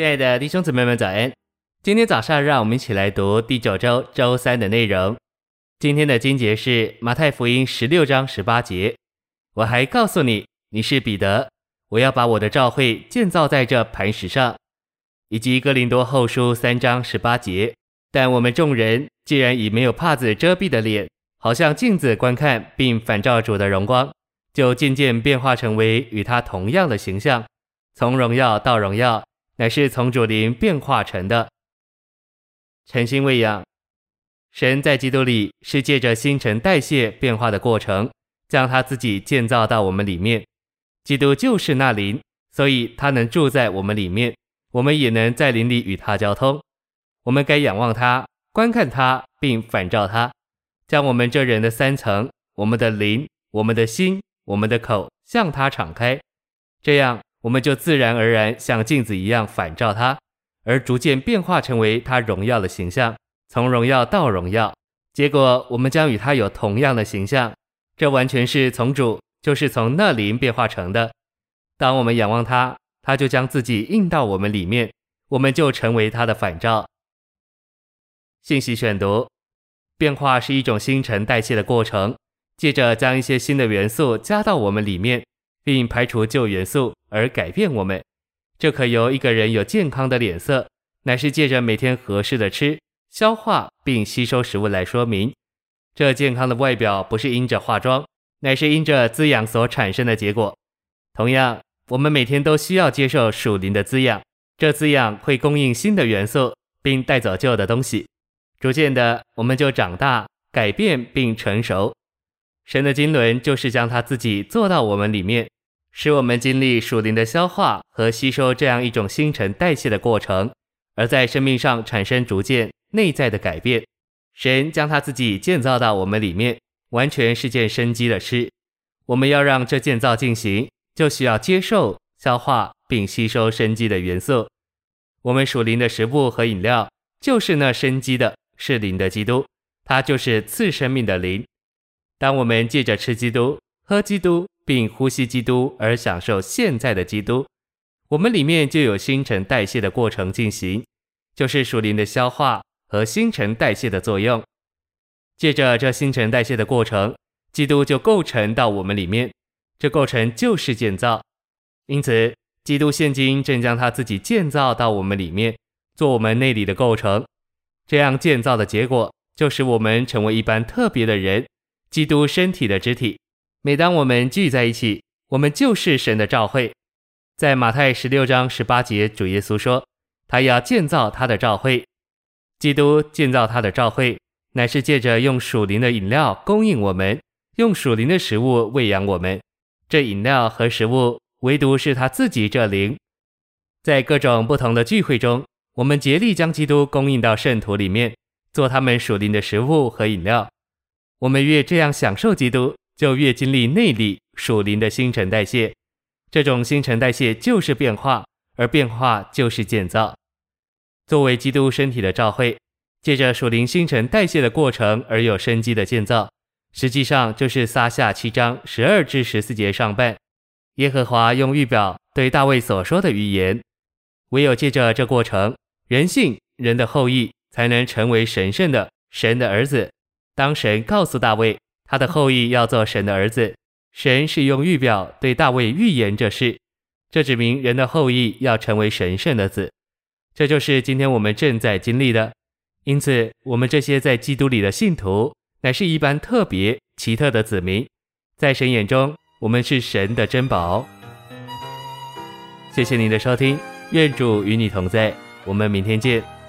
亲爱的弟兄姊妹们，早安！今天早上，让我们一起来读第九周周三的内容。今天的经节是马太福音十六章十八节。我还告诉你，你是彼得，我要把我的教会建造在这磐石上。以及哥林多后书三章十八节。但我们众人既然以没有帕子遮蔽的脸，好像镜子观看，并反照主的荣光，就渐渐变化成为与他同样的形象，从荣耀到荣耀。乃是从主灵变化成的。诚心喂养，神在基督里是借着新陈代谢变化的过程，将他自己建造到我们里面。基督就是那灵，所以他能住在我们里面，我们也能在灵里与他交通。我们该仰望他，观看他，并反照他，将我们这人的三层：我们的灵、我们的心、我们的口，向他敞开，这样。我们就自然而然像镜子一样反照他，而逐渐变化成为他荣耀的形象，从荣耀到荣耀。结果我们将与他有同样的形象，这完全是从主，就是从那灵变化成的。当我们仰望他，他就将自己印到我们里面，我们就成为他的反照。信息选读：变化是一种新陈代谢的过程，借着将一些新的元素加到我们里面。并排除旧元素而改变我们，这可由一个人有健康的脸色，乃是借着每天合适的吃、消化并吸收食物来说明。这健康的外表不是因着化妆，乃是因着滋养所产生的结果。同样，我们每天都需要接受属灵的滋养，这滋养会供应新的元素，并带走旧的东西。逐渐的，我们就长大、改变并成熟。神的经纶就是将他自己做到我们里面，使我们经历属灵的消化和吸收这样一种新陈代谢的过程，而在生命上产生逐渐内在的改变。神将他自己建造到我们里面，完全是件生机的事。我们要让这建造进行，就需要接受、消化并吸收生机的元素。我们属灵的食物和饮料，就是那生机的，是灵的基督，他就是赐生命的灵。当我们借着吃基督、喝基督，并呼吸基督而享受现在的基督，我们里面就有新陈代谢的过程进行，就是属灵的消化和新陈代谢的作用。借着这新陈代谢的过程，基督就构成到我们里面，这构成就是建造。因此，基督现今正将他自己建造到我们里面，做我们内里的构成。这样建造的结果，就使我们成为一般特别的人。基督身体的肢体，每当我们聚在一起，我们就是神的召会。在马太十六章十八节，主耶稣说，他要建造他的召会。基督建造他的召会，乃是借着用属灵的饮料供应我们，用属灵的食物喂养我们。这饮料和食物，唯独是他自己这灵。在各种不同的聚会中，我们竭力将基督供应到圣徒里面，做他们属灵的食物和饮料。我们越这样享受基督，就越经历内里属灵的新陈代谢。这种新陈代谢就是变化，而变化就是建造。作为基督身体的召会，借着属灵新陈代谢的过程而有生机的建造，实际上就是撒下七章十二至十四节上半。耶和华用预表对大卫所说的预言：唯有借着这过程，人性人的后裔才能成为神圣的神的儿子。当神告诉大卫，他的后裔要做神的儿子，神是用预表对大卫预言这事，这指明人的后裔要成为神圣的子，这就是今天我们正在经历的。因此，我们这些在基督里的信徒，乃是一般特别奇特的子民，在神眼中，我们是神的珍宝。谢谢您的收听，愿主与你同在，我们明天见。